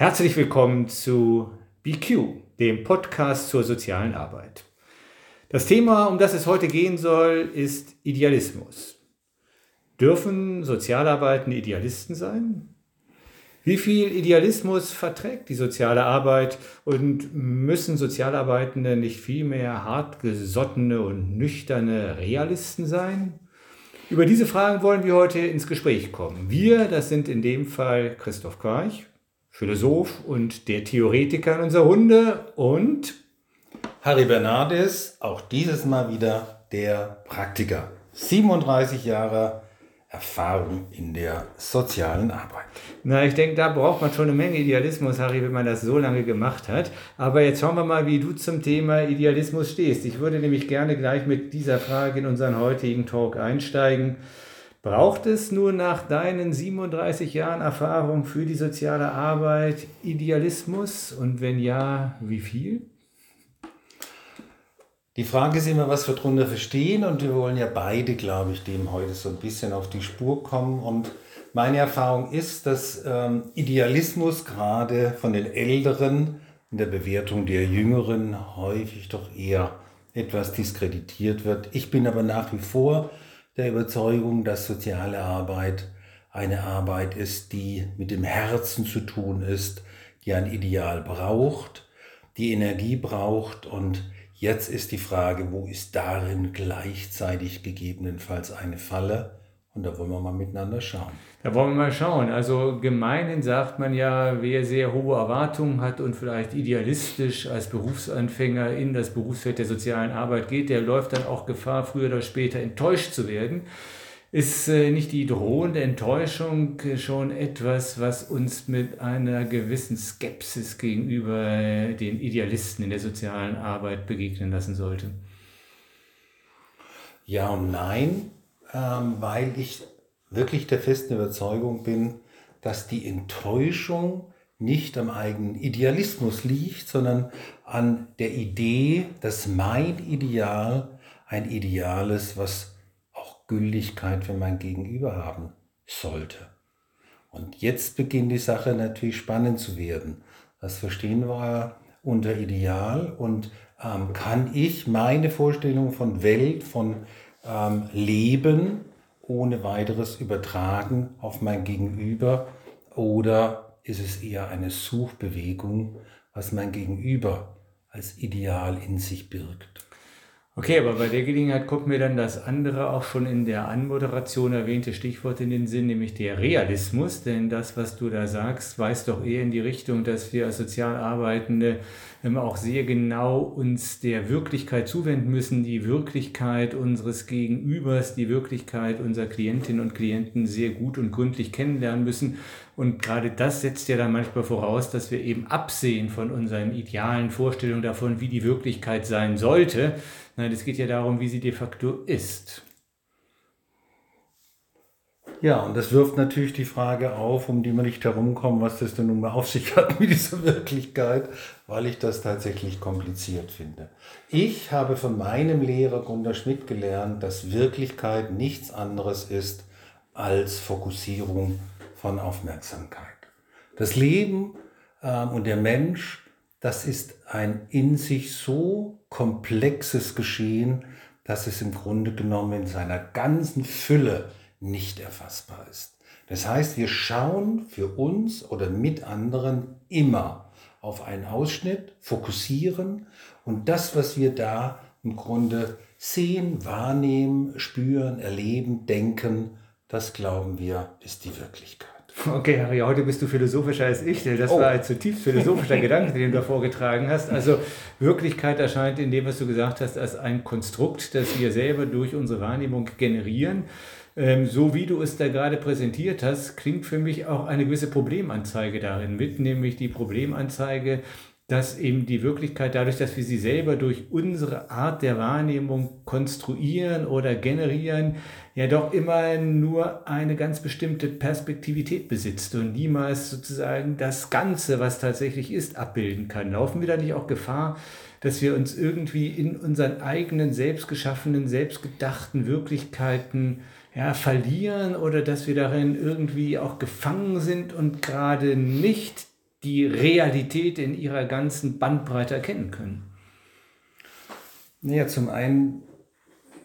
Herzlich willkommen zu BQ, dem Podcast zur sozialen Arbeit. Das Thema, um das es heute gehen soll, ist Idealismus. Dürfen Sozialarbeitende Idealisten sein? Wie viel Idealismus verträgt die soziale Arbeit und müssen Sozialarbeitende nicht vielmehr hartgesottene und nüchterne Realisten sein? Über diese Fragen wollen wir heute ins Gespräch kommen. Wir, das sind in dem Fall Christoph Quarch, Philosoph und der Theoretiker in unserer Runde und Harry Bernardes, auch dieses Mal wieder der Praktiker. 37 Jahre Erfahrung in der sozialen Arbeit. Na, ich denke, da braucht man schon eine Menge Idealismus, Harry, wenn man das so lange gemacht hat. Aber jetzt schauen wir mal, wie du zum Thema Idealismus stehst. Ich würde nämlich gerne gleich mit dieser Frage in unseren heutigen Talk einsteigen. Braucht es nur nach deinen 37 Jahren Erfahrung für die soziale Arbeit Idealismus? Und wenn ja, wie viel? Die Frage ist immer, was wir darunter verstehen und wir wollen ja beide, glaube ich, dem heute so ein bisschen auf die Spur kommen. Und meine Erfahrung ist, dass ähm, Idealismus gerade von den Älteren in der Bewertung der Jüngeren häufig doch eher etwas diskreditiert wird. Ich bin aber nach wie vor der Überzeugung, dass soziale Arbeit eine Arbeit ist, die mit dem Herzen zu tun ist, die ein Ideal braucht, die Energie braucht und jetzt ist die Frage, wo ist darin gleichzeitig gegebenenfalls eine Falle? Und da wollen wir mal miteinander schauen. Da wollen wir mal schauen. Also gemeinhin sagt man ja, wer sehr hohe Erwartungen hat und vielleicht idealistisch als Berufsanfänger in das Berufsfeld der sozialen Arbeit geht, der läuft dann auch Gefahr, früher oder später enttäuscht zu werden. Ist äh, nicht die drohende Enttäuschung schon etwas, was uns mit einer gewissen Skepsis gegenüber den Idealisten in der sozialen Arbeit begegnen lassen sollte? Ja und nein ähm, weil ich wirklich der festen Überzeugung bin, dass die Enttäuschung nicht am eigenen Idealismus liegt, sondern an der Idee, dass mein Ideal ein Ideal ist, was auch Gültigkeit für mein Gegenüber haben sollte. Und jetzt beginnt die Sache natürlich spannend zu werden. Was verstehen wir unter Ideal und ähm, kann ich meine Vorstellung von Welt, von ähm, Leben ohne weiteres übertragen auf mein Gegenüber oder ist es eher eine Suchbewegung, was mein Gegenüber als Ideal in sich birgt? Okay, aber bei der Gelegenheit kommt mir dann das andere auch schon in der Anmoderation erwähnte Stichwort in den Sinn, nämlich der Realismus. Denn das, was du da sagst, weist doch eher in die Richtung, dass wir als Sozialarbeitende auch sehr genau uns der Wirklichkeit zuwenden müssen, die Wirklichkeit unseres Gegenübers, die Wirklichkeit unserer Klientinnen und Klienten sehr gut und gründlich kennenlernen müssen. Und gerade das setzt ja dann manchmal voraus, dass wir eben absehen von unseren idealen Vorstellungen davon, wie die Wirklichkeit sein sollte Nein, es geht ja darum, wie sie de facto ist. Ja, und das wirft natürlich die Frage auf, um die wir nicht herumkommen, was das denn nun mal auf sich hat mit dieser Wirklichkeit, weil ich das tatsächlich kompliziert finde. Ich habe von meinem Lehrer Gunter Schmidt gelernt, dass Wirklichkeit nichts anderes ist als Fokussierung von Aufmerksamkeit. Das Leben äh, und der Mensch das ist ein in sich so komplexes Geschehen, dass es im Grunde genommen in seiner ganzen Fülle nicht erfassbar ist. Das heißt, wir schauen für uns oder mit anderen immer auf einen Ausschnitt, fokussieren und das, was wir da im Grunde sehen, wahrnehmen, spüren, erleben, denken, das glauben wir, ist die Wirklichkeit. Okay, Harry, heute bist du philosophischer als ich. Das oh. war ein zutiefst philosophischer Gedanke, den du da vorgetragen hast. Also Wirklichkeit erscheint in dem, was du gesagt hast, als ein Konstrukt, das wir selber durch unsere Wahrnehmung generieren. Ähm, so wie du es da gerade präsentiert hast, klingt für mich auch eine gewisse Problemanzeige darin mit, nämlich die Problemanzeige, dass eben die Wirklichkeit dadurch, dass wir sie selber durch unsere Art der Wahrnehmung konstruieren oder generieren, ja doch immer nur eine ganz bestimmte Perspektivität besitzt und niemals sozusagen das Ganze, was tatsächlich ist, abbilden kann. Laufen wir da nicht auch Gefahr, dass wir uns irgendwie in unseren eigenen selbstgeschaffenen, selbstgedachten Wirklichkeiten ja, verlieren oder dass wir darin irgendwie auch gefangen sind und gerade nicht die Realität in ihrer ganzen Bandbreite erkennen können? Naja, zum einen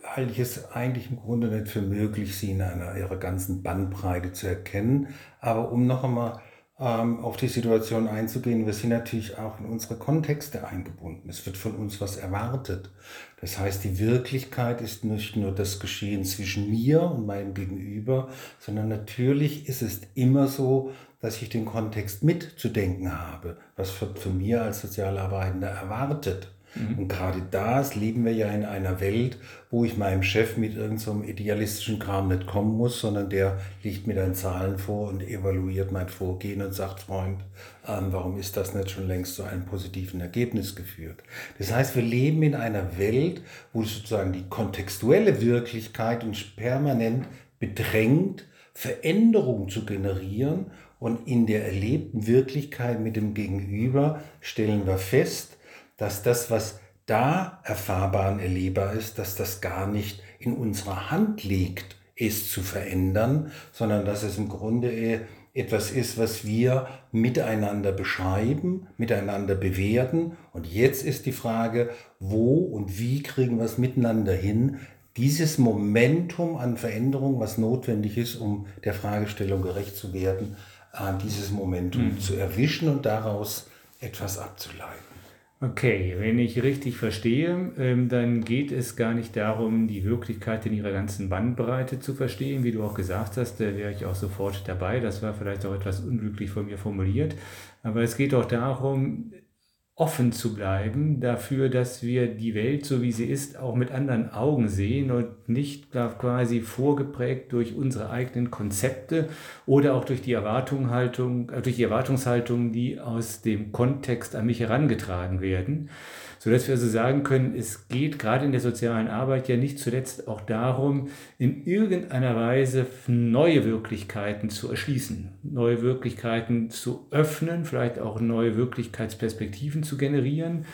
halte ich es eigentlich im Grunde nicht für möglich, sie in einer ihrer ganzen Bandbreite zu erkennen. Aber um noch einmal auf die Situation einzugehen, wir sind natürlich auch in unsere Kontexte eingebunden. Es wird von uns was erwartet. Das heißt, die Wirklichkeit ist nicht nur das Geschehen zwischen mir und meinem Gegenüber, sondern natürlich ist es immer so, dass ich den Kontext mitzudenken habe, was wird von mir als Sozialarbeitender erwartet. Mhm. Und gerade das leben wir ja in einer Welt, wo ich meinem Chef mit irgendeinem so idealistischen Kram nicht kommen muss, sondern der liegt mir dann Zahlen vor und evaluiert mein Vorgehen und sagt, Freund, ähm, warum ist das nicht schon längst zu einem positiven Ergebnis geführt? Das heißt, wir leben in einer Welt, wo sozusagen die kontextuelle Wirklichkeit uns permanent bedrängt, Veränderungen zu generieren und in der erlebten Wirklichkeit mit dem Gegenüber stellen wir fest, dass das, was da erfahrbar und erlebbar ist, dass das gar nicht in unserer Hand liegt, es zu verändern, sondern dass es im Grunde etwas ist, was wir miteinander beschreiben, miteinander bewerten. Und jetzt ist die Frage, wo und wie kriegen wir es miteinander hin, dieses Momentum an Veränderung, was notwendig ist, um der Fragestellung gerecht zu werden, äh, dieses Momentum mhm. zu erwischen und daraus etwas abzuleiten. Okay, wenn ich richtig verstehe, ähm, dann geht es gar nicht darum, die Wirklichkeit in ihrer ganzen Bandbreite zu verstehen, wie du auch gesagt hast, da wäre ich auch sofort dabei. Das war vielleicht auch etwas unglücklich von mir formuliert. Aber es geht auch darum, offen zu bleiben dafür, dass wir die Welt, so wie sie ist, auch mit anderen Augen sehen und nicht quasi vorgeprägt durch unsere eigenen Konzepte oder auch durch die Erwartungshaltung, äh, durch die Erwartungshaltung, die aus dem Kontext an mich herangetragen werden sodass wir also sagen können, es geht gerade in der sozialen Arbeit ja nicht zuletzt auch darum, in irgendeiner Weise neue Wirklichkeiten zu erschließen, neue Wirklichkeiten zu öffnen, vielleicht auch neue Wirklichkeitsperspektiven zu generieren,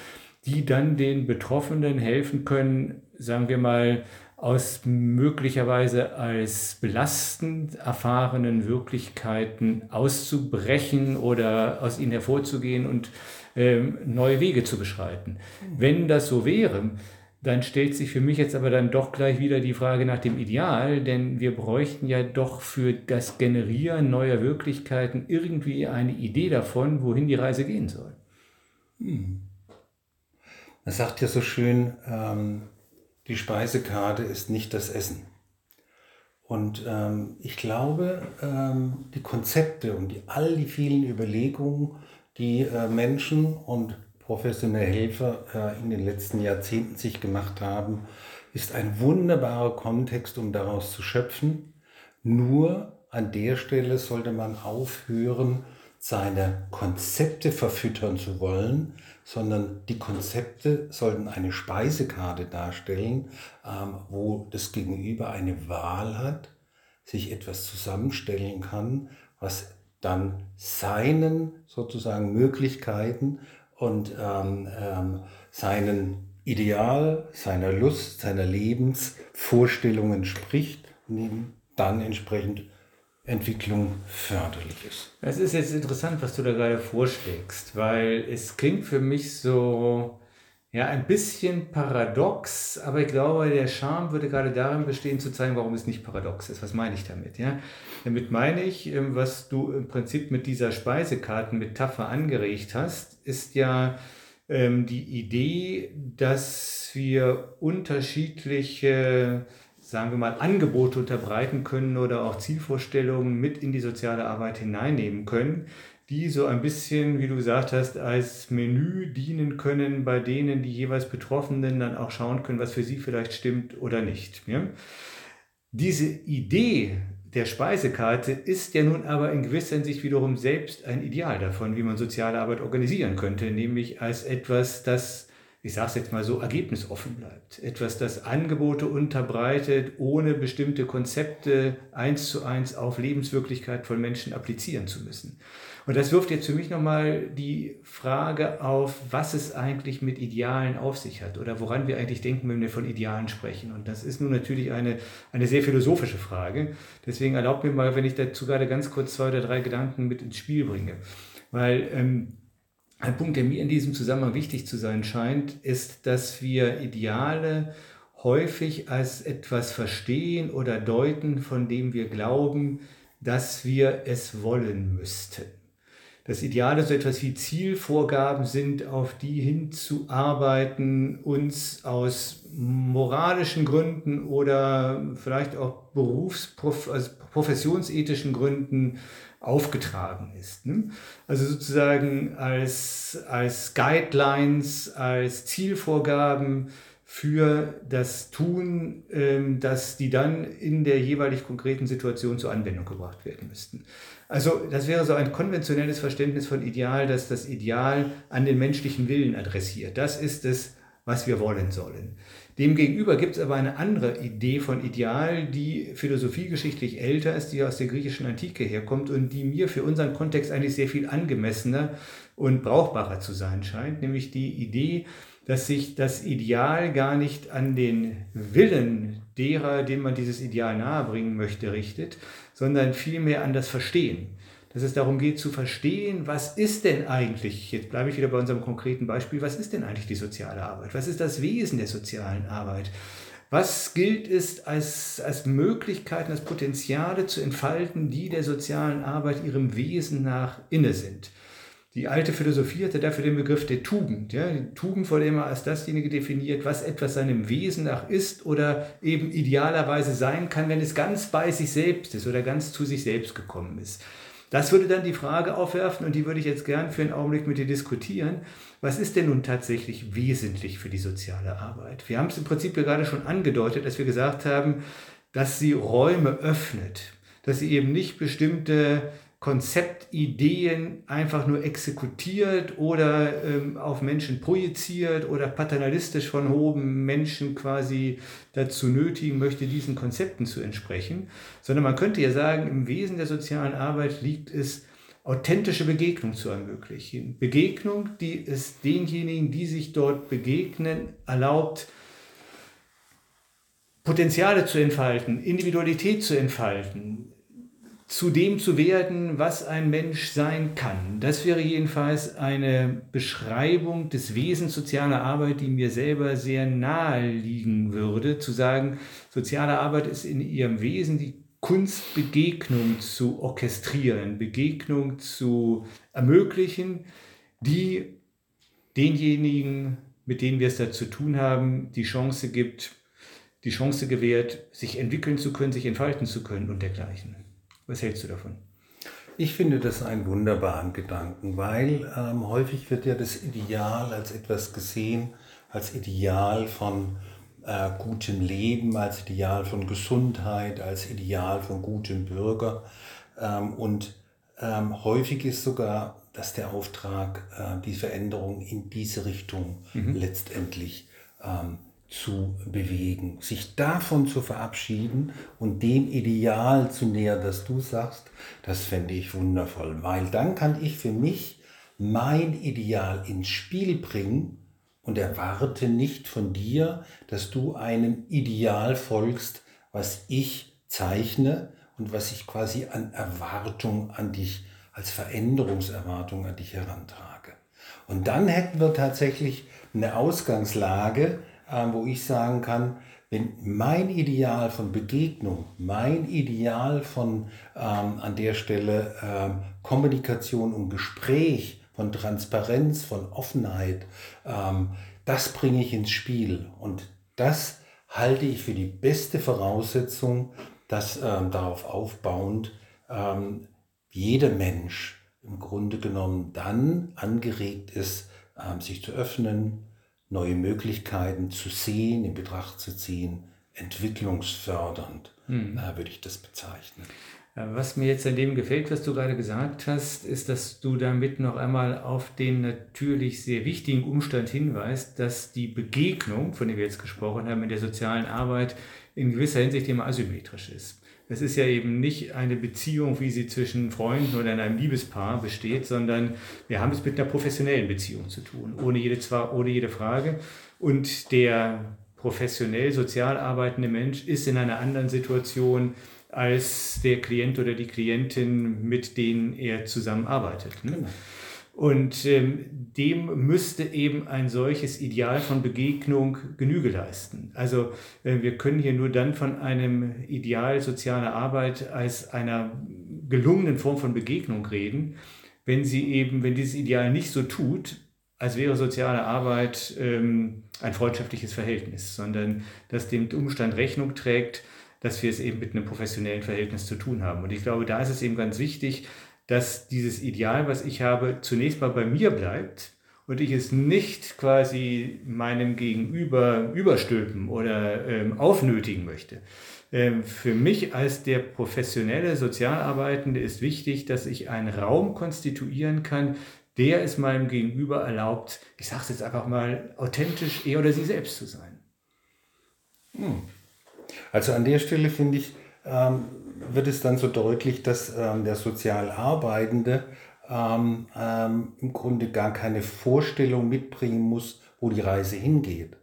die dann den Betroffenen helfen können, sagen wir mal, aus möglicherweise als belastend erfahrenen Wirklichkeiten auszubrechen oder aus ihnen hervorzugehen und neue Wege zu beschreiten. Wenn das so wäre, dann stellt sich für mich jetzt aber dann doch gleich wieder die Frage nach dem Ideal, denn wir bräuchten ja doch für das Generieren neuer Wirklichkeiten irgendwie eine Idee davon, wohin die Reise gehen soll. Hm. Man sagt ja so schön, ähm, die Speisekarte ist nicht das Essen. Und ähm, ich glaube, ähm, die Konzepte und die, all die vielen Überlegungen die äh, Menschen und professionelle Helfer äh, in den letzten Jahrzehnten sich gemacht haben, ist ein wunderbarer Kontext, um daraus zu schöpfen. Nur an der Stelle sollte man aufhören, seine Konzepte verfüttern zu wollen, sondern die Konzepte sollten eine Speisekarte darstellen, ähm, wo das Gegenüber eine Wahl hat, sich etwas zusammenstellen kann, was dann seinen sozusagen Möglichkeiten und ähm, ähm, seinen Ideal, seiner Lust, seiner Lebensvorstellungen spricht und dann entsprechend Entwicklung förderlich ist. Es ist jetzt interessant, was du da gerade vorschlägst, weil es klingt für mich so, ja, ein bisschen paradox, aber ich glaube, der Charme würde gerade darin bestehen, zu zeigen, warum es nicht paradox ist. Was meine ich damit? Ja? Damit meine ich, ähm, was du im Prinzip mit dieser Speisekartenmetapher angeregt hast, ist ja ähm, die Idee, dass wir unterschiedliche, sagen wir mal, Angebote unterbreiten können oder auch Zielvorstellungen mit in die soziale Arbeit hineinnehmen können, die so ein bisschen, wie du gesagt hast, als Menü dienen können, bei denen die jeweils Betroffenen dann auch schauen können, was für sie vielleicht stimmt oder nicht. Ja? Diese Idee der Speisekarte ist ja nun aber in gewisser Hinsicht wiederum selbst ein Ideal davon, wie man soziale Arbeit organisieren könnte, nämlich als etwas, das ich sage es jetzt mal so, ergebnisoffen bleibt. Etwas, das Angebote unterbreitet, ohne bestimmte Konzepte eins zu eins auf Lebenswirklichkeit von Menschen applizieren zu müssen. Und das wirft jetzt für mich nochmal die Frage auf, was es eigentlich mit Idealen auf sich hat oder woran wir eigentlich denken, wenn wir von Idealen sprechen. Und das ist nun natürlich eine, eine sehr philosophische Frage. Deswegen erlaubt mir mal, wenn ich dazu gerade ganz kurz zwei oder drei Gedanken mit ins Spiel bringe. weil ähm, ein Punkt, der mir in diesem Zusammenhang wichtig zu sein scheint, ist, dass wir Ideale häufig als etwas verstehen oder deuten, von dem wir glauben, dass wir es wollen müssten. Das Ideale so etwas wie Zielvorgaben sind, auf die hinzuarbeiten, uns aus moralischen Gründen oder vielleicht auch berufs-, also professionsethischen Gründen aufgetragen ist. Ne? Also sozusagen als, als Guidelines, als Zielvorgaben für das Tun, ähm, dass die dann in der jeweilig konkreten Situation zur Anwendung gebracht werden müssten. Also das wäre so ein konventionelles Verständnis von Ideal, dass das Ideal an den menschlichen Willen adressiert. Das ist es, was wir wollen sollen. Demgegenüber gibt es aber eine andere Idee von Ideal, die philosophiegeschichtlich älter ist, die aus der griechischen Antike herkommt und die mir für unseren Kontext eigentlich sehr viel angemessener und brauchbarer zu sein scheint, nämlich die Idee, dass sich das Ideal gar nicht an den Willen derer, dem man dieses Ideal nahebringen möchte, richtet, sondern vielmehr an das Verstehen. Dass es darum geht zu verstehen, was ist denn eigentlich, jetzt bleibe ich wieder bei unserem konkreten Beispiel, was ist denn eigentlich die soziale Arbeit? Was ist das Wesen der sozialen Arbeit? Was gilt es als, als Möglichkeiten, als Potenziale zu entfalten, die der sozialen Arbeit ihrem Wesen nach inne sind? Die alte Philosophie hatte dafür den Begriff der Tugend. Ja? Die Tugend wurde immer als dasjenige definiert, was etwas seinem Wesen nach ist oder eben idealerweise sein kann, wenn es ganz bei sich selbst ist oder ganz zu sich selbst gekommen ist. Das würde dann die Frage aufwerfen und die würde ich jetzt gern für einen Augenblick mit dir diskutieren. Was ist denn nun tatsächlich wesentlich für die soziale Arbeit? Wir haben es im Prinzip ja gerade schon angedeutet, dass wir gesagt haben, dass sie Räume öffnet, dass sie eben nicht bestimmte Konzeptideen einfach nur exekutiert oder ähm, auf Menschen projiziert oder paternalistisch von hohem Menschen quasi dazu nötigen möchte, diesen Konzepten zu entsprechen, sondern man könnte ja sagen, im Wesen der sozialen Arbeit liegt es, authentische Begegnung zu ermöglichen. Begegnung, die es denjenigen, die sich dort begegnen, erlaubt, Potenziale zu entfalten, Individualität zu entfalten, zu dem zu werden, was ein Mensch sein kann. Das wäre jedenfalls eine Beschreibung des Wesens sozialer Arbeit, die mir selber sehr nahe liegen würde, zu sagen, soziale Arbeit ist in ihrem Wesen die Kunst, Begegnung zu orchestrieren, Begegnung zu ermöglichen, die denjenigen, mit denen wir es da zu tun haben, die Chance gibt, die Chance gewährt, sich entwickeln zu können, sich entfalten zu können und dergleichen. Was hältst du davon? Ich finde das einen wunderbaren Gedanken, weil ähm, häufig wird ja das Ideal als etwas gesehen, als Ideal von äh, gutem Leben, als Ideal von Gesundheit, als Ideal von gutem Bürger. Ähm, und ähm, häufig ist sogar, dass der Auftrag, äh, die Veränderung in diese Richtung mhm. letztendlich ähm, zu bewegen, sich davon zu verabschieden und dem Ideal zu nähern, das du sagst, das fände ich wundervoll, weil dann kann ich für mich mein Ideal ins Spiel bringen und erwarte nicht von dir, dass du einem Ideal folgst, was ich zeichne und was ich quasi an Erwartung an dich, als Veränderungserwartung an dich herantrage. Und dann hätten wir tatsächlich eine Ausgangslage, wo ich sagen kann, wenn mein Ideal von Begegnung, mein Ideal von ähm, an der Stelle ähm, Kommunikation und Gespräch, von Transparenz, von Offenheit, ähm, das bringe ich ins Spiel. Und das halte ich für die beste Voraussetzung, dass ähm, darauf aufbauend ähm, jeder Mensch im Grunde genommen dann angeregt ist, sich zu öffnen, neue Möglichkeiten zu sehen, in Betracht zu ziehen, entwicklungsfördernd, hm. äh, würde ich das bezeichnen. Was mir jetzt an dem gefällt, was du gerade gesagt hast, ist, dass du damit noch einmal auf den natürlich sehr wichtigen Umstand hinweist, dass die Begegnung, von der wir jetzt gesprochen haben, in der sozialen Arbeit in gewisser Hinsicht immer asymmetrisch ist. Es ist ja eben nicht eine Beziehung, wie sie zwischen Freunden oder in einem Liebespaar besteht, sondern wir haben es mit einer professionellen Beziehung zu tun, ohne jede, ohne jede Frage. Und der professionell sozial arbeitende Mensch ist in einer anderen Situation als der Klient oder die Klientin, mit denen er zusammenarbeitet. Ne? Genau. Und ähm, dem müsste eben ein solches Ideal von Begegnung Genüge leisten. Also äh, wir können hier nur dann von einem Ideal sozialer Arbeit als einer gelungenen Form von Begegnung reden, wenn sie eben, wenn dieses Ideal nicht so tut, als wäre soziale Arbeit ähm, ein freundschaftliches Verhältnis, sondern dass dem Umstand Rechnung trägt, dass wir es eben mit einem professionellen Verhältnis zu tun haben. Und ich glaube, da ist es eben ganz wichtig, dass dieses Ideal, was ich habe, zunächst mal bei mir bleibt und ich es nicht quasi meinem Gegenüber überstülpen oder ähm, aufnötigen möchte. Ähm, für mich als der professionelle Sozialarbeitende ist wichtig, dass ich einen Raum konstituieren kann, der es meinem Gegenüber erlaubt, ich sage es jetzt einfach mal, authentisch er oder sie selbst zu sein. Hm. Also an der Stelle finde ich, ähm, wird es dann so deutlich, dass ähm, der Sozialarbeitende ähm, ähm, im Grunde gar keine Vorstellung mitbringen muss, wo die Reise hingeht,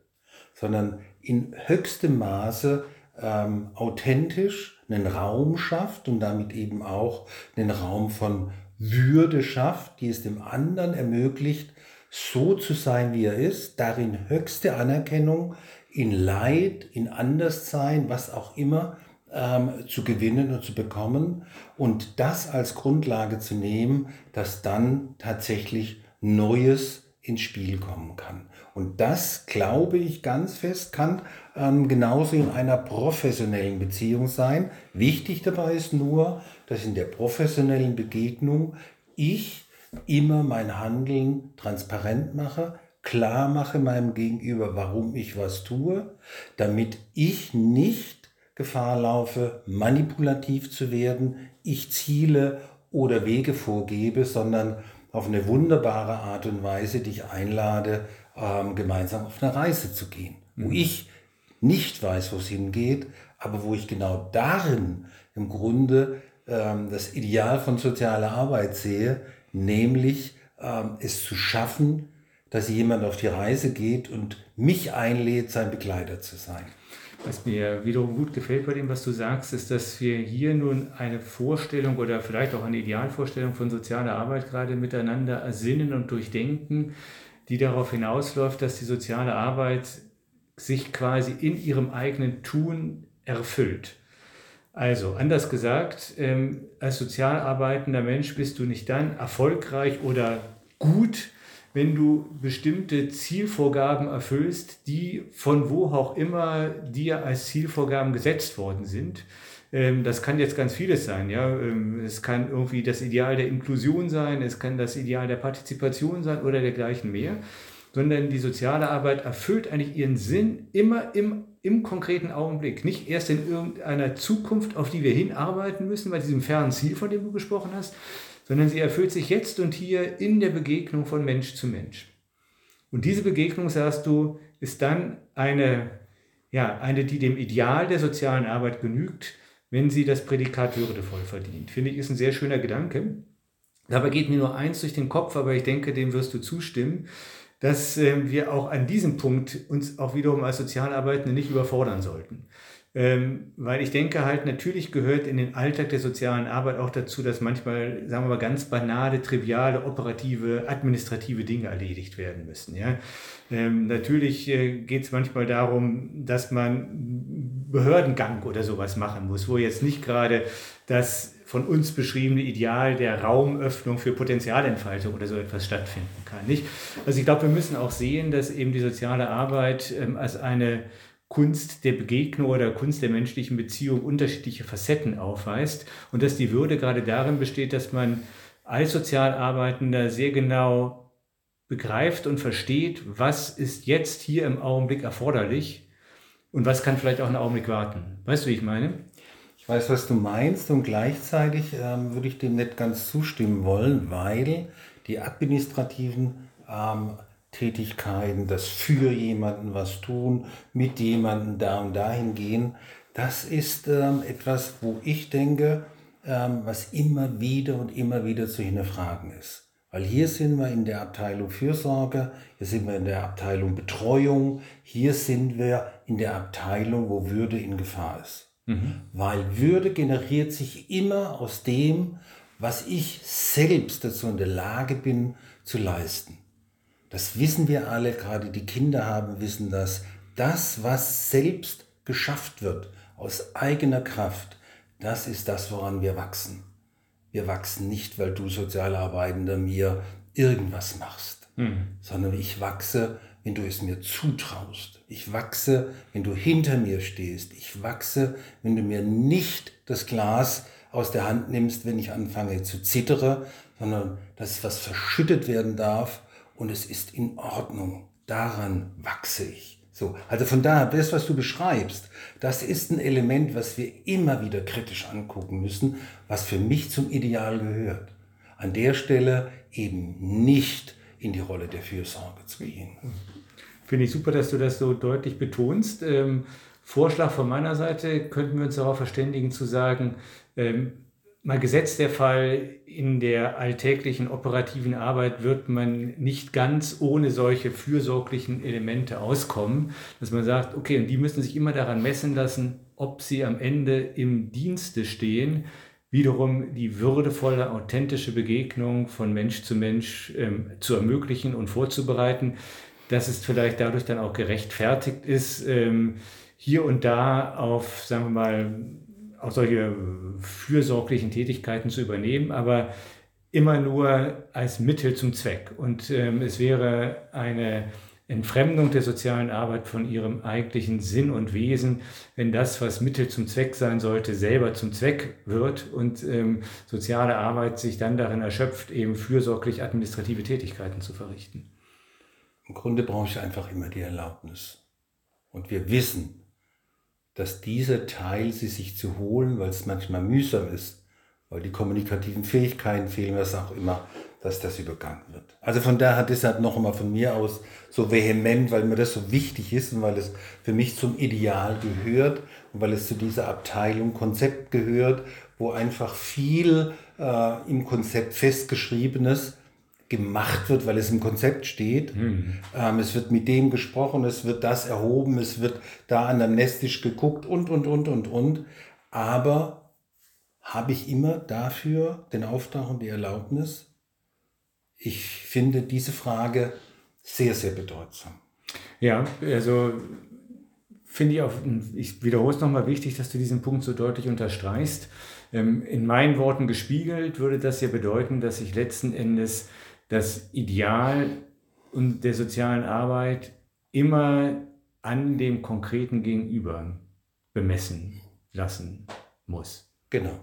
sondern in höchstem Maße ähm, authentisch einen Raum schafft und damit eben auch einen Raum von Würde schafft, die es dem anderen ermöglicht, so zu sein, wie er ist, darin höchste Anerkennung, in Leid, in Anderssein, was auch immer, ähm, zu gewinnen und zu bekommen und das als Grundlage zu nehmen, dass dann tatsächlich Neues ins Spiel kommen kann. Und das, glaube ich ganz fest, kann ähm, genauso in einer professionellen Beziehung sein. Wichtig dabei ist nur, dass in der professionellen Begegnung ich immer mein Handeln transparent mache, klar mache meinem Gegenüber, warum ich was tue, damit ich nicht Gefahr laufe, manipulativ zu werden, ich Ziele oder Wege vorgebe, sondern auf eine wunderbare Art und Weise dich einlade, ähm, gemeinsam auf eine Reise zu gehen, wo mhm. ich nicht weiß, wo es hingeht, aber wo ich genau darin im Grunde ähm, das Ideal von sozialer Arbeit sehe, nämlich ähm, es zu schaffen, dass jemand auf die Reise geht und mich einlädt, sein Begleiter zu sein. Was mir wiederum gut gefällt bei dem, was du sagst, ist, dass wir hier nun eine Vorstellung oder vielleicht auch eine Idealvorstellung von sozialer Arbeit gerade miteinander ersinnen und durchdenken, die darauf hinausläuft, dass die soziale Arbeit sich quasi in ihrem eigenen Tun erfüllt. Also, anders gesagt, ähm, als sozial arbeitender Mensch bist du nicht dann erfolgreich oder gut, wenn du bestimmte Zielvorgaben erfüllst, die von wo auch immer dir als Zielvorgaben gesetzt worden sind. Ähm, das kann jetzt ganz vieles sein. Ja? Ähm, es kann irgendwie das Ideal der Inklusion sein, es kann das Ideal der Partizipation sein oder dergleichen mehr. Sondern die soziale Arbeit erfüllt eigentlich ihren Sinn immer im, im konkreten Augenblick. Nicht erst in irgendeiner Zukunft, auf die wir hinarbeiten müssen, bei diesem fernen Ziel, von dem du gesprochen hast, sondern sie erfüllt sich jetzt und hier in der Begegnung von Mensch zu Mensch. Und diese Begegnung, sagst du, ist dann eine, ja, eine, die dem Ideal der sozialen Arbeit genügt, wenn sie das Prädikat würdevoll verdient. Finde ich, ist ein sehr schöner Gedanke. Dabei geht mir nur eins durch den Kopf, aber ich denke, dem wirst du zustimmen, dass äh, wir auch an diesem Punkt uns auch wiederum als Sozialarbeitende nicht überfordern sollten. Ähm, weil ich denke halt, natürlich gehört in den Alltag der sozialen Arbeit auch dazu, dass manchmal, sagen wir mal, ganz banale, triviale, operative, administrative Dinge erledigt werden müssen. Ja? Ähm, natürlich äh, geht es manchmal darum, dass man Behördengang oder sowas machen muss, wo jetzt nicht gerade das von uns beschriebene Ideal der Raumöffnung für Potenzialentfaltung oder so etwas stattfinden kann. Nicht? Also ich glaube, wir müssen auch sehen, dass eben die soziale Arbeit ähm, als eine Kunst der Begegnung oder Kunst der menschlichen Beziehung unterschiedliche Facetten aufweist und dass die Würde gerade darin besteht, dass man als Sozialarbeitender sehr genau begreift und versteht, was ist jetzt hier im Augenblick erforderlich und was kann vielleicht auch einen Augenblick warten. Weißt du, wie ich meine? Ich weiß, was du meinst und gleichzeitig ähm, würde ich dem nicht ganz zustimmen wollen, weil die administrativen ähm, Tätigkeiten, das für jemanden was tun, mit jemanden da und dahin gehen, das ist ähm, etwas, wo ich denke, ähm, was immer wieder und immer wieder zu hinterfragen ist. Weil hier sind wir in der Abteilung Fürsorge, hier sind wir in der Abteilung Betreuung, hier sind wir in der Abteilung, wo Würde in Gefahr ist. Mhm. Weil Würde generiert sich immer aus dem, was ich selbst dazu in der Lage bin zu leisten. Das wissen wir alle, gerade die Kinder haben, wissen das. Das, was selbst geschafft wird, aus eigener Kraft, das ist das, woran wir wachsen. Wir wachsen nicht, weil du Sozialarbeitender mir irgendwas machst, mhm. sondern ich wachse, wenn du es mir zutraust. Ich wachse, wenn du hinter mir stehst. Ich wachse, wenn du mir nicht das Glas aus der Hand nimmst, wenn ich anfange zu zittere, sondern dass was verschüttet werden darf und es ist in Ordnung. Daran wachse ich. So, also von daher, das, was du beschreibst, das ist ein Element, was wir immer wieder kritisch angucken müssen, was für mich zum Ideal gehört. An der Stelle eben nicht in die Rolle der Fürsorge zu gehen. Finde ich super, dass du das so deutlich betonst. Ähm, Vorschlag von meiner Seite, könnten wir uns darauf verständigen zu sagen, ähm, mal gesetzt der Fall, in der alltäglichen operativen Arbeit wird man nicht ganz ohne solche fürsorglichen Elemente auskommen, dass man sagt, okay, und die müssen sich immer daran messen lassen, ob sie am Ende im Dienste stehen, wiederum die würdevolle, authentische Begegnung von Mensch zu Mensch ähm, zu ermöglichen und vorzubereiten, dass es vielleicht dadurch dann auch gerechtfertigt ist, ähm, hier und da auf, sagen wir mal, auch solche fürsorglichen Tätigkeiten zu übernehmen, aber immer nur als Mittel zum Zweck. Und ähm, es wäre eine Entfremdung der sozialen Arbeit von ihrem eigentlichen Sinn und Wesen, wenn das, was Mittel zum Zweck sein sollte, selber zum Zweck wird und ähm, soziale Arbeit sich dann darin erschöpft, eben fürsorglich administrative Tätigkeiten zu verrichten. Im Grunde brauche ich einfach immer die Erlaubnis. Und wir wissen, dass dieser Teil sie sich zu holen, weil es manchmal mühsam ist, weil die kommunikativen Fähigkeiten fehlen, was auch immer, dass das übergangen wird. Also von daher deshalb noch einmal von mir aus so vehement, weil mir das so wichtig ist und weil es für mich zum Ideal gehört und weil es zu dieser Abteilung Konzept gehört, wo einfach viel äh, im Konzept festgeschriebenes gemacht wird, weil es im Konzept steht. Mhm. Ähm, es wird mit dem gesprochen, es wird das erhoben, es wird da an der Nestisch geguckt und, und, und, und, und. Aber habe ich immer dafür den Auftrag und die Erlaubnis? Ich finde diese Frage sehr, sehr bedeutsam. Ja, also finde ich auch, ich wiederhole es nochmal wichtig, dass du diesen Punkt so deutlich unterstreichst. Ähm, in meinen Worten gespiegelt würde das ja bedeuten, dass ich letzten Endes das Ideal der sozialen Arbeit immer an dem konkreten Gegenüber bemessen lassen muss. Genau.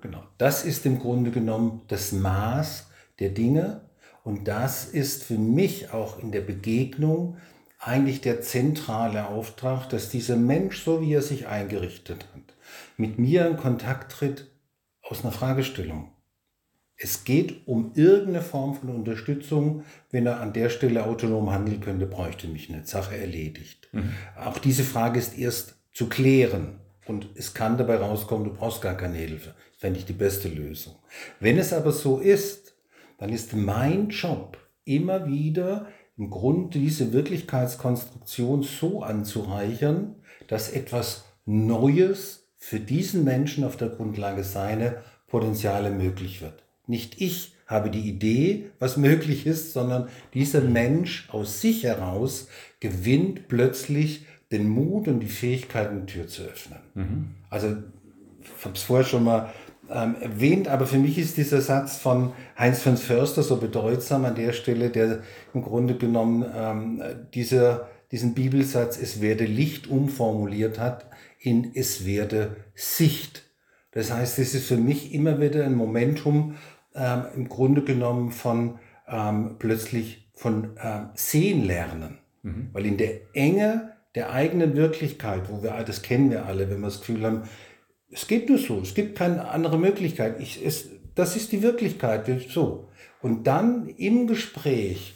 Genau. Das ist im Grunde genommen das Maß der Dinge und das ist für mich auch in der Begegnung eigentlich der zentrale Auftrag, dass dieser Mensch, so wie er sich eingerichtet hat, mit mir in Kontakt tritt aus einer Fragestellung. Es geht um irgendeine Form von Unterstützung. Wenn er an der Stelle autonom handeln könnte, bräuchte mich eine Sache erledigt. Mhm. Auch diese Frage ist erst zu klären. Und es kann dabei rauskommen, du brauchst gar keine Hilfe. Das fände ich die beste Lösung. Wenn es aber so ist, dann ist mein Job immer wieder im Grunde diese Wirklichkeitskonstruktion so anzureichern, dass etwas Neues für diesen Menschen auf der Grundlage seiner Potenziale möglich wird. Nicht ich habe die Idee, was möglich ist, sondern dieser Mensch aus sich heraus gewinnt plötzlich den Mut und die Fähigkeit, eine Tür zu öffnen. Mhm. Also, ich habe es vorher schon mal ähm, erwähnt, aber für mich ist dieser Satz von Heinz von Förster so bedeutsam an der Stelle, der im Grunde genommen ähm, dieser, diesen Bibelsatz Es werde Licht umformuliert hat in Es werde Sicht. Das heißt, es ist für mich immer wieder ein Momentum, ähm, im Grunde genommen von ähm, plötzlich von ähm, Sehen lernen. Mhm. Weil in der Enge der eigenen Wirklichkeit, wo wir, das kennen wir alle, wenn wir das Gefühl haben, es geht nur so, es gibt keine andere Möglichkeit. Ich, es, das ist die Wirklichkeit, so. Und dann im Gespräch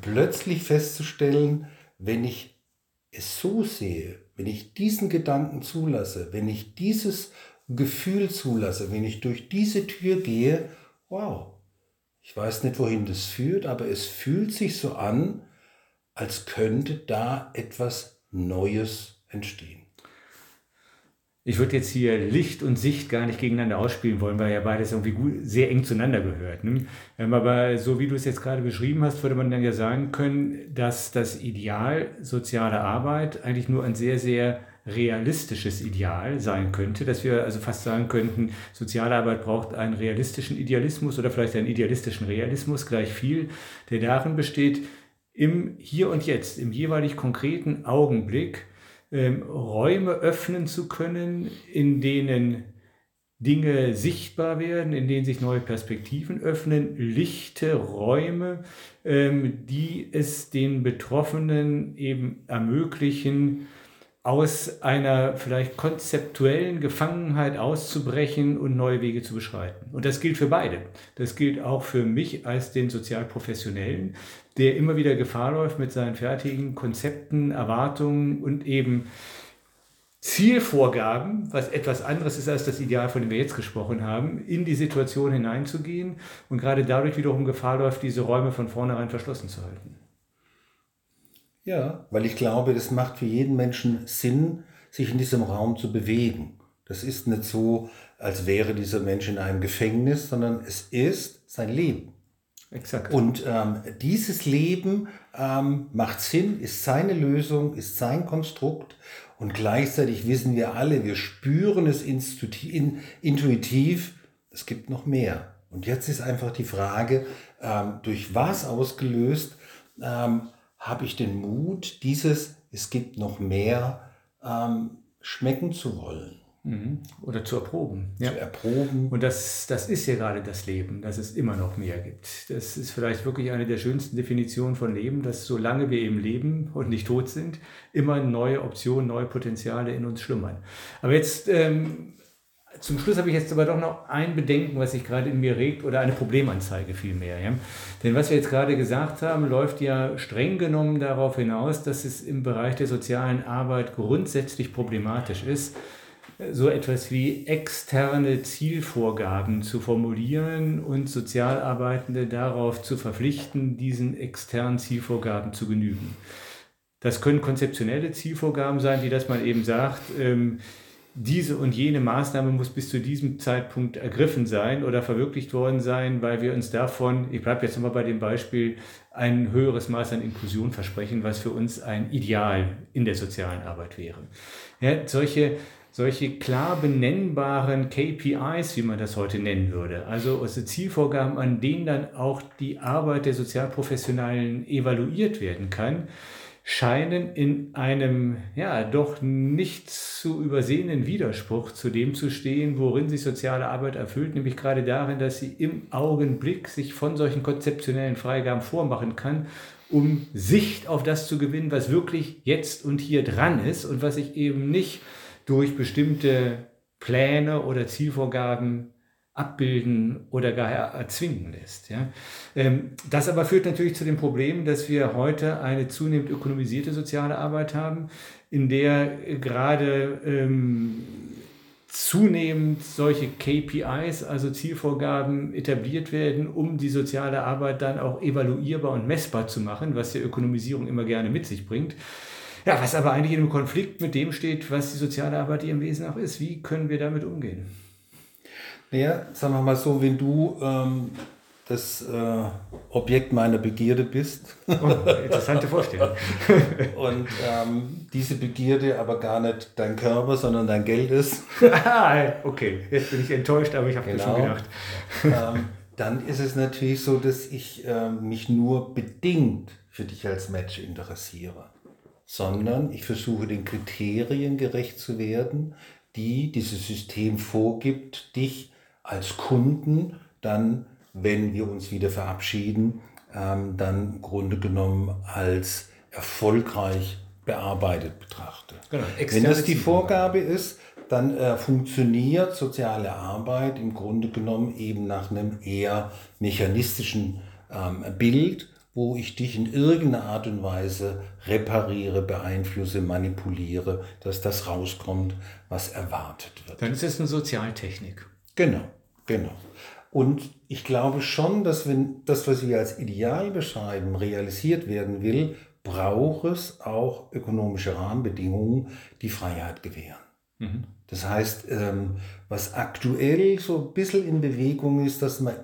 plötzlich festzustellen, wenn ich es so sehe, wenn ich diesen Gedanken zulasse, wenn ich dieses Gefühl zulasse, wenn ich durch diese Tür gehe wow, ich weiß nicht, wohin das führt, aber es fühlt sich so an, als könnte da etwas Neues entstehen. ich würde jetzt hier Licht und Sicht gar nicht gegeneinander ausspielen wollen, weil ja beides irgendwie gut, sehr eng zueinander gehört. Ne? Ähm, aber so wie du es jetzt gerade beschrieben hast, würde man dann ja sagen können, dass das Ideal soziale Arbeit eigentlich nur ein sehr, sehr realistisches Ideal sein könnte, dass wir also fast sagen könnten, soziale Arbeit braucht einen realistischen Idealismus oder vielleicht einen idealistischen Realismus gleich viel, der darin besteht, im Hier und Jetzt, im jeweilig konkreten Augenblick ähm, Räume öffnen zu können, in denen Dinge sichtbar werden, in denen sich neue Perspektiven öffnen, lichte Räume, ähm, die es den Betroffenen eben ermöglichen, aus einer vielleicht konzeptuellen Gefangenheit auszubrechen und neue Wege zu beschreiten. Und das gilt für beide. Das gilt auch für mich als den Sozialprofessionellen, der immer wieder Gefahr läuft mit seinen fertigen Konzepten, Erwartungen und eben Zielvorgaben, was etwas anderes ist als das Ideal, von dem wir jetzt gesprochen haben, in die Situation hineinzugehen und gerade dadurch wiederum Gefahr läuft, diese Räume von vornherein verschlossen zu halten. Ja, weil ich glaube, das macht für jeden Menschen Sinn, sich in diesem Raum zu bewegen. Das ist nicht so, als wäre dieser Mensch in einem Gefängnis, sondern es ist sein Leben. Exakt. Und ähm, dieses Leben ähm, macht Sinn, ist seine Lösung, ist sein Konstrukt. Und gleichzeitig wissen wir alle, wir spüren es intuitiv, es gibt noch mehr. Und jetzt ist einfach die Frage, ähm, durch was ausgelöst ähm, habe ich den Mut, dieses, es gibt noch mehr, ähm, schmecken zu wollen. Mhm. Oder zu erproben. Ja. Zu erproben. Und das, das ist ja gerade das Leben, dass es immer noch mehr gibt. Das ist vielleicht wirklich eine der schönsten Definitionen von Leben, dass solange wir eben leben und nicht tot sind, immer neue Optionen, neue Potenziale in uns schlummern. Aber jetzt ähm, zum Schluss habe ich jetzt aber doch noch ein Bedenken, was sich gerade in mir regt, oder eine Problemanzeige vielmehr. Ja? Denn was wir jetzt gerade gesagt haben, läuft ja streng genommen darauf hinaus, dass es im Bereich der sozialen Arbeit grundsätzlich problematisch ist, so etwas wie externe Zielvorgaben zu formulieren und Sozialarbeitende darauf zu verpflichten, diesen externen Zielvorgaben zu genügen. Das können konzeptionelle Zielvorgaben sein, wie das man eben sagt, ähm, diese und jene Maßnahme muss bis zu diesem Zeitpunkt ergriffen sein oder verwirklicht worden sein, weil wir uns davon, ich bleibe jetzt nochmal bei dem Beispiel, ein höheres Maß an Inklusion versprechen, was für uns ein Ideal in der sozialen Arbeit wäre. Ja, solche solche klar benennbaren KPIs, wie man das heute nennen würde, also, also Zielvorgaben, an denen dann auch die Arbeit der Sozialprofessionalen evaluiert werden kann, scheinen in einem ja doch nicht zu übersehenen Widerspruch zu dem zu stehen, worin sich soziale Arbeit erfüllt, nämlich gerade darin, dass sie im Augenblick sich von solchen konzeptionellen Freigaben vormachen kann, um Sicht auf das zu gewinnen, was wirklich jetzt und hier dran ist und was sich eben nicht durch bestimmte Pläne oder Zielvorgaben abbilden oder gar erzwingen lässt. Ja. Ähm, das aber führt natürlich zu dem Problem, dass wir heute eine zunehmend ökonomisierte soziale Arbeit haben, in der gerade ähm, zunehmend solche KPIs, also Zielvorgaben, etabliert werden, um die soziale Arbeit dann auch evaluierbar und messbar zu machen, was die Ökonomisierung immer gerne mit sich bringt. Ja, was aber eigentlich in einem Konflikt mit dem steht, was die soziale Arbeit ihrem Wesen auch ist. Wie können wir damit umgehen? Naja, sagen wir mal so, wenn du ähm, das äh, Objekt meiner Begierde bist. Oh, interessante Vorstellung. und ähm, diese Begierde aber gar nicht dein Körper, sondern dein Geld ist. ah, okay, jetzt bin ich enttäuscht, aber ich habe genau. schon gedacht. ähm, dann ist es natürlich so, dass ich äh, mich nur bedingt für dich als Match interessiere sondern ich versuche den Kriterien gerecht zu werden, die dieses System vorgibt, dich als Kunden dann, wenn wir uns wieder verabschieden, ähm, dann im Grunde genommen als erfolgreich bearbeitet betrachte. Genau, wenn das die Vorgabe ist, dann äh, funktioniert soziale Arbeit im Grunde genommen eben nach einem eher mechanistischen ähm, Bild wo ich dich in irgendeiner Art und Weise repariere, beeinflusse, manipuliere, dass das rauskommt, was erwartet wird. Dann ist es eine Sozialtechnik. Genau, genau. Und ich glaube schon, dass wenn das, was wir als Ideal beschreiben, realisiert werden will, braucht es auch ökonomische Rahmenbedingungen, die Freiheit gewähren. Mhm. Das heißt, ähm, was aktuell so ein bisschen in Bewegung ist, dass man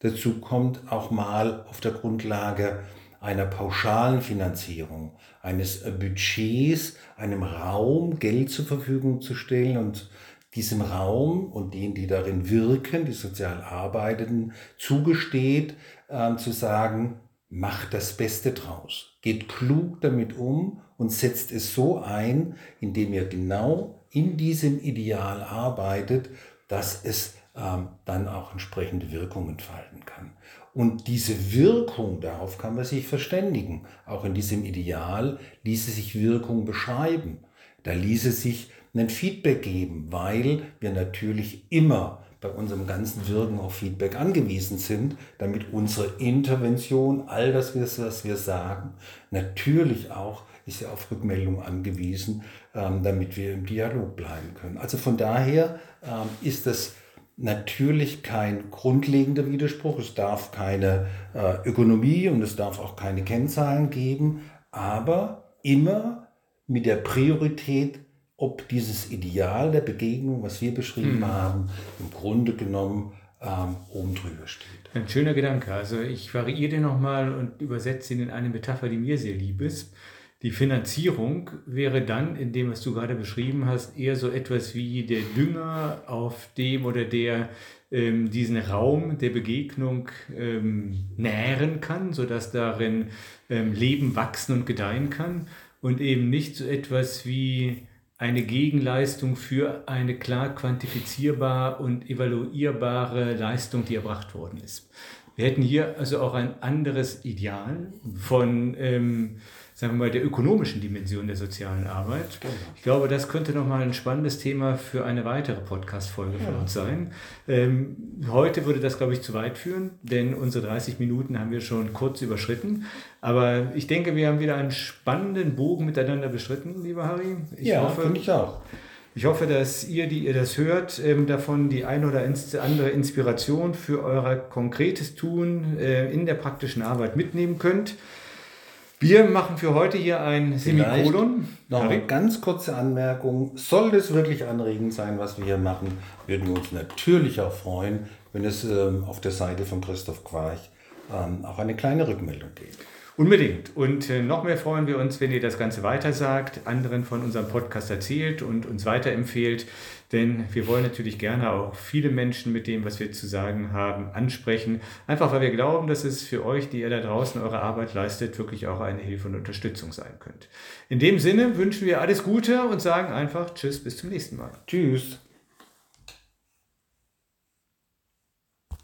dazu kommt, auch mal auf der Grundlage einer pauschalen Finanzierung, eines Budgets, einem Raum Geld zur Verfügung zu stellen und diesem Raum und denen, die darin wirken, die sozial Arbeitenden, zugesteht, äh, zu sagen, macht das Beste draus, geht klug damit um und setzt es so ein, indem ihr genau in diesem Ideal arbeitet, dass es ähm, dann auch entsprechende Wirkung entfalten kann. Und diese Wirkung, darauf kann man sich verständigen. Auch in diesem Ideal ließe sich Wirkung beschreiben. Da ließe sich ein Feedback geben, weil wir natürlich immer bei unserem ganzen Wirken auf Feedback angewiesen sind, damit unsere Intervention, all das, was wir sagen, natürlich auch ist ja auf Rückmeldung angewiesen, ähm, damit wir im Dialog bleiben können. Also von daher ähm, ist das natürlich kein grundlegender Widerspruch. Es darf keine äh, Ökonomie und es darf auch keine Kennzahlen geben, aber immer mit der Priorität, ob dieses Ideal der Begegnung, was wir beschrieben hm. haben, im Grunde genommen ähm, oben drüber steht. Ein schöner Gedanke. Also ich variiere den nochmal und übersetze ihn in eine Metapher, die mir sehr lieb ist. Die Finanzierung wäre dann, in dem, was du gerade beschrieben hast, eher so etwas wie der Dünger, auf dem oder der ähm, diesen Raum der Begegnung ähm, nähren kann, sodass darin ähm, Leben wachsen und gedeihen kann und eben nicht so etwas wie eine Gegenleistung für eine klar quantifizierbar und evaluierbare Leistung, die erbracht worden ist. Wir hätten hier also auch ein anderes Ideal von ähm, sagen wir mal, der ökonomischen Dimension der sozialen Arbeit. Genau. Ich glaube, das könnte nochmal ein spannendes Thema für eine weitere Podcast-Folge ja. für uns sein. Ähm, heute würde das, glaube ich, zu weit führen, denn unsere 30 Minuten haben wir schon kurz überschritten. Aber ich denke, wir haben wieder einen spannenden Bogen miteinander beschritten, lieber Harry. Ich ja, finde ich auch. Ich hoffe, dass ihr, die ihr das hört, ähm, davon die eine oder andere Inspiration für euer konkretes Tun äh, in der praktischen Arbeit mitnehmen könnt. Wir machen für heute hier ein Semikolon. Noch eine ganz kurze Anmerkung. Sollte es wirklich anregend sein, was wir hier machen, würden wir uns natürlich auch freuen, wenn es ähm, auf der Seite von Christoph Quarch ähm, auch eine kleine Rückmeldung gibt. Unbedingt. Und äh, noch mehr freuen wir uns, wenn ihr das Ganze weitersagt, anderen von unserem Podcast erzählt und uns weiterempfehlt. Denn wir wollen natürlich gerne auch viele Menschen mit dem, was wir zu sagen haben, ansprechen. Einfach weil wir glauben, dass es für euch, die ihr da draußen eure Arbeit leistet, wirklich auch eine Hilfe und Unterstützung sein könnt. In dem Sinne wünschen wir alles Gute und sagen einfach Tschüss, bis zum nächsten Mal. Tschüss.